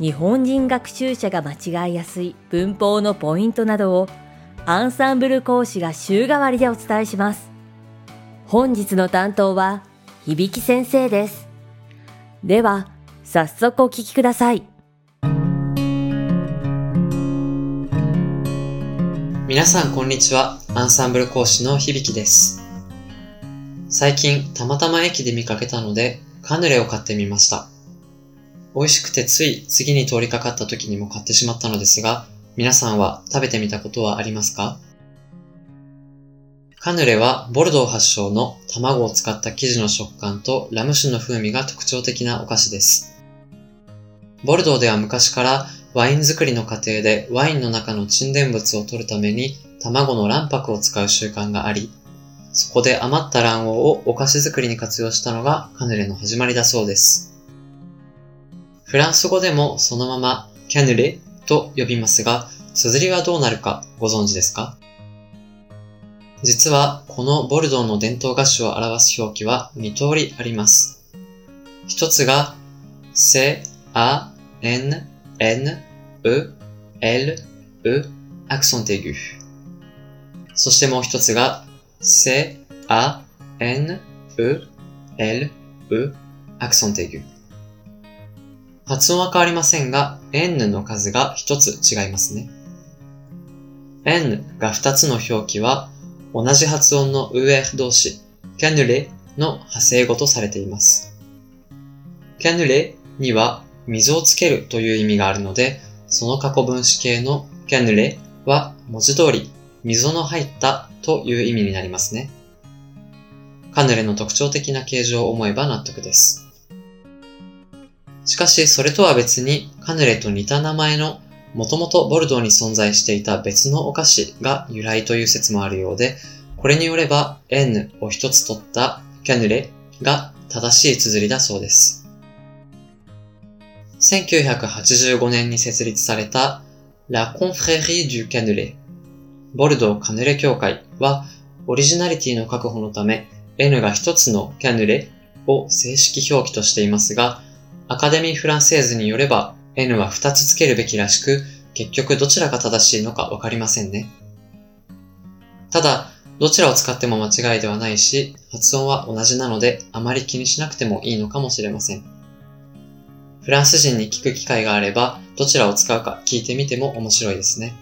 日本人学習者が間違いやすい文法のポイントなどをアンサンブル講師が週替わりでお伝えします。本日の担当は響先生です。では、早速お聞きください。皆さんこんにちは。アンサンブル講師の響です。最近たまたま駅で見かけたのでカヌレを買ってみました。美味しくてつい次に通りかかった時にも買ってしまったのですが、皆さんは食べてみたことはありますか？カヌレはボルドー発祥の卵を使った生地の食感とラム酒の風味が特徴的なお菓子です。ボルドーでは昔からワイン作りの過程でワインの中の沈殿物を取るために卵の卵白を使う習慣があり、そこで余った卵黄をお菓子作りに活用したのがカヌレの始まりだそうです。フランス語でもそのままキャヌレと呼びますが、綴りはどうなるかご存知ですか？実はこのボルドーの伝統菓子を表す表記は2通りあります。一つが C, A, N, N, E, L, E, accent aigu。そしてもう一つが C, A, N, E, L, E, accent aigu。発音は変わりませんが、N の数が一つ違いますね。N が二つの表記は、同じ発音の UR 同士、キャヌレの派生語とされています。キャヌレには水をつけるという意味があるので、その過去分詞形のキャヌレは文字通り溝の入ったという意味になりますね。カヌレの特徴的な形状を思えば納得です。しかし、それとは別にカヌレと似た名前のもともとボルドーに存在していた別のお菓子が由来という説もあるようで、これによれば N を一つ取ったキャヌレが正しい綴りだそうです。1985年に設立された La Confrérie du Canulet ボルドーカヌレ協会はオリジナリティの確保のため N が一つのキャヌレを正式表記としていますが、アカデミー・フランセーズによれば N は2つつけるべきらしく、結局どちらが正しいのかわかりませんね。ただ、どちらを使っても間違いではないし、発音は同じなのであまり気にしなくてもいいのかもしれません。フランス人に聞く機会があれば、どちらを使うか聞いてみても面白いですね。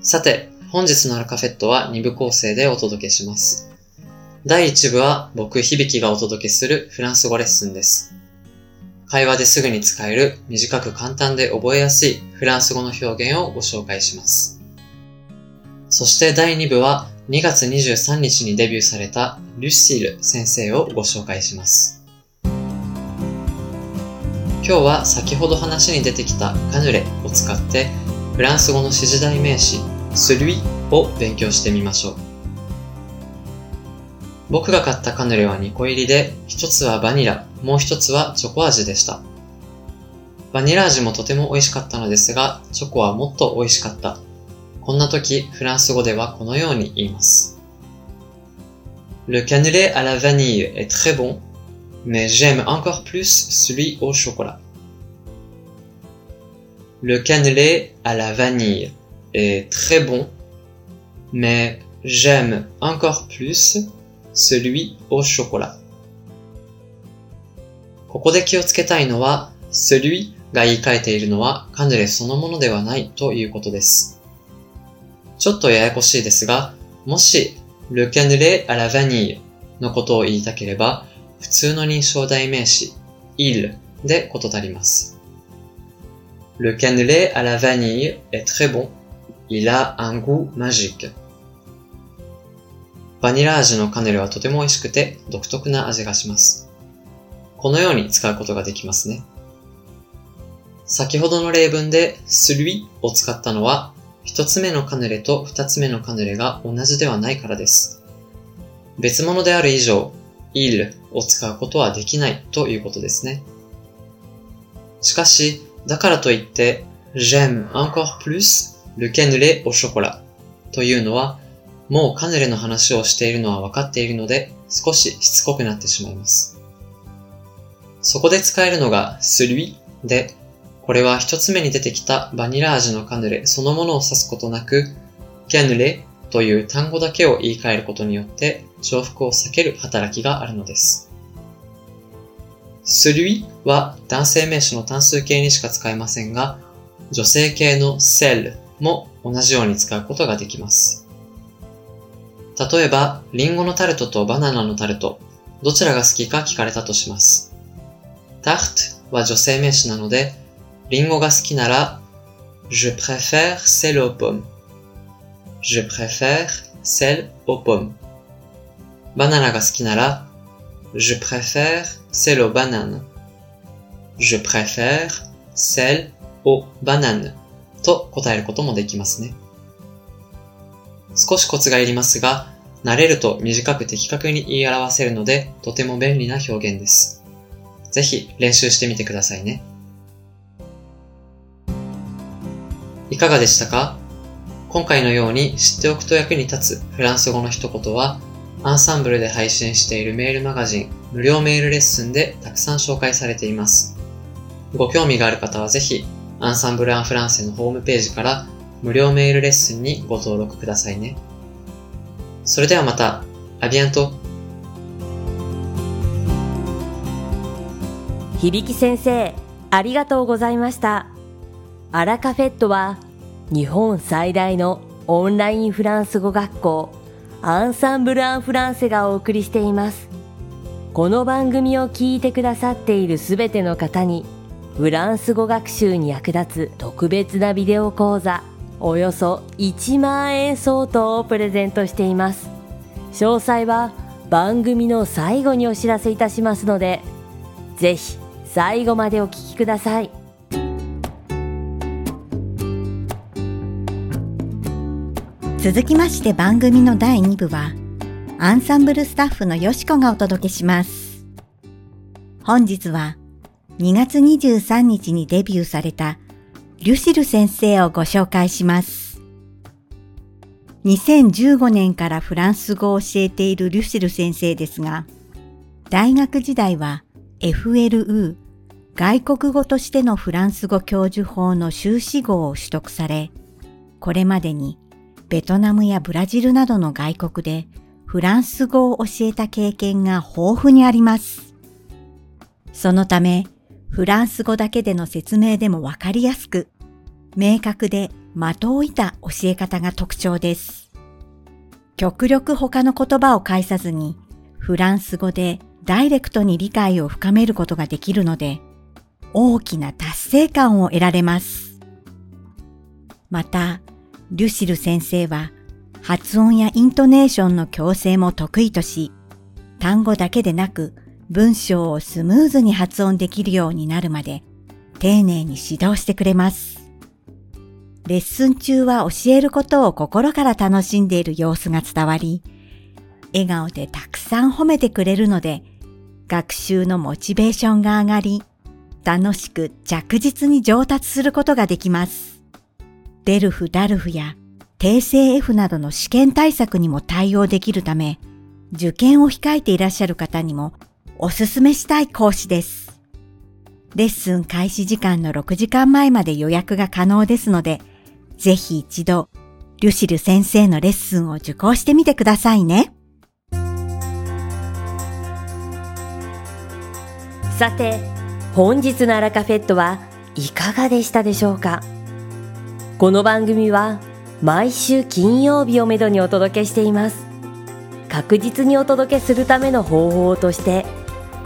さて、本日のアルカフェットは2部構成でお届けします。第1部は僕響がお届けするフランス語レッスンです。会話ですぐに使える短く簡単で覚えやすいフランス語の表現をご紹介します。そして第2部は2月23日にデビューされたルシール先生をご紹介します。今日は先ほど話に出てきたカヌレを使ってフランス語の指示代名詞 celui を勉強してみましょう。僕が買ったカヌレは2個入りで、1つはバニラ、もう1つはチョコ味でした。バニラ味もとても美味しかったのですが、チョコはもっと美味しかった。こんな時、フランス語ではこのように言います。Le cannelé à la vanille est très bon, mais j'aime encore plus celui au chocolat. Le cannelé à la vanille est très bon, mais j'aime encore plus celui au chocolat. ここで気をつけたいのは、celui が言い換えているのはカヌレそのものではないということです。ちょっとややこしいですが、もし le cannelé à la vanille のことを言いたければ、普通の認証代名詞 il で事足ります。Le cannelé à la vanille est très bon. Il a un goût magique. バニラ味のカヌレはとても美味しくて独特な味がします。このように使うことができますね。先ほどの例文で celui を使ったのは、一つ目のカヌレと二つ目のカヌレが同じではないからです。別物である以上、il を使うことはできないということですね。しかし、だからといって、j'aime encore plus le cannelé au chocolat というのは、もうカヌレの話をしているのは分かっているので、少ししつこくなってしまいます。そこで使えるのが celui で、これは一つ目に出てきたバニラ味のカヌレそのものを指すことなく、キャヌレという単語だけを言い換えることによって重複を避ける働きがあるのです。celui は男性名詞の単数形にしか使えませんが、女性形の cell も同じように使うことができます。例えば、リンゴのタルトとバナナのタルト、どちらが好きか聞かれたとします。タルトは女性名詞なので、リンゴが好きなら、je préfère celle aux pommes. je préfère celle aux pommes. バナナが好きなら、je préfère celle aux bananes. je préfère celle aux bananes と答えることもできますね。少しコツがいりますが、慣れると短く的確に言い表せるので、とても便利な表現です。ぜひ練習してみてくださいね。いかがでしたか？今回のように知っておくと役に立つフランス語の一言は、アンサンブルで配信しているメールマガジン、無料メールレッスンでたくさん紹介されています。ご興味がある方はぜひ、アンサンブル・アン・フランセのホームページから無料メールレッスンにご登録くださいね。それではまた、アビアント響先生、ありがとうございました。アラカフェットは、日本最大のオンラインフランス語学校、アンサンブル・アン・フランセがお送りしています。この番組を聞いてくださっているすべての方に、フランス語学習に役立つ特別なビデオ講座、およそ1万円相当をプレゼントしています。詳細は番組の最後にお知らせいたしますのでぜひ最後までお聞きください。続きまして番組の第2部はアンサンブルスタッフのよしこがお届けします。本日は2月23日にデビューされたリュシル先生をご紹介します。2015年からフランス語を教えているリュシル先生ですが、大学時代は FLU 外国語としてのフランス語教授法の修士号を取得され、これまでにベトナムやブラジルなどの外国でフランス語を教えた経験が豊富にあります。そのため、フランス語だけでの説明でもわかりやすく、明確で的を置いた教え方が特徴です。極力他の言葉を介さずに、フランス語でダイレクトに理解を深めることができるので、大きな達成感を得られます。また、リュシル先生は発音やイントネーションの矯正も得意とし、単語だけでなく文章をスムーズに発音できるようになるまで丁寧に指導してくれます。レッスン中は教えることを心から楽しんでいる様子が伝わり、笑顔でたくさん褒めてくれるので、学習のモチベーションが上がり、楽しく着実に上達することができます。デルフ・ダルフや訂正 F などの試験対策にも対応できるため、受験を控えていらっしゃる方にもおすすめしたい講師です。レッスン開始時間の6時間前まで予約が可能ですので、ぜひ一度、リュシル先生のレッスンを受講してみてくださいね。さて、本日のアラカフェットはいかがでしたでしょうか？この番組は毎週金曜日をめどにお届けしています。確実にお届けするための方法として、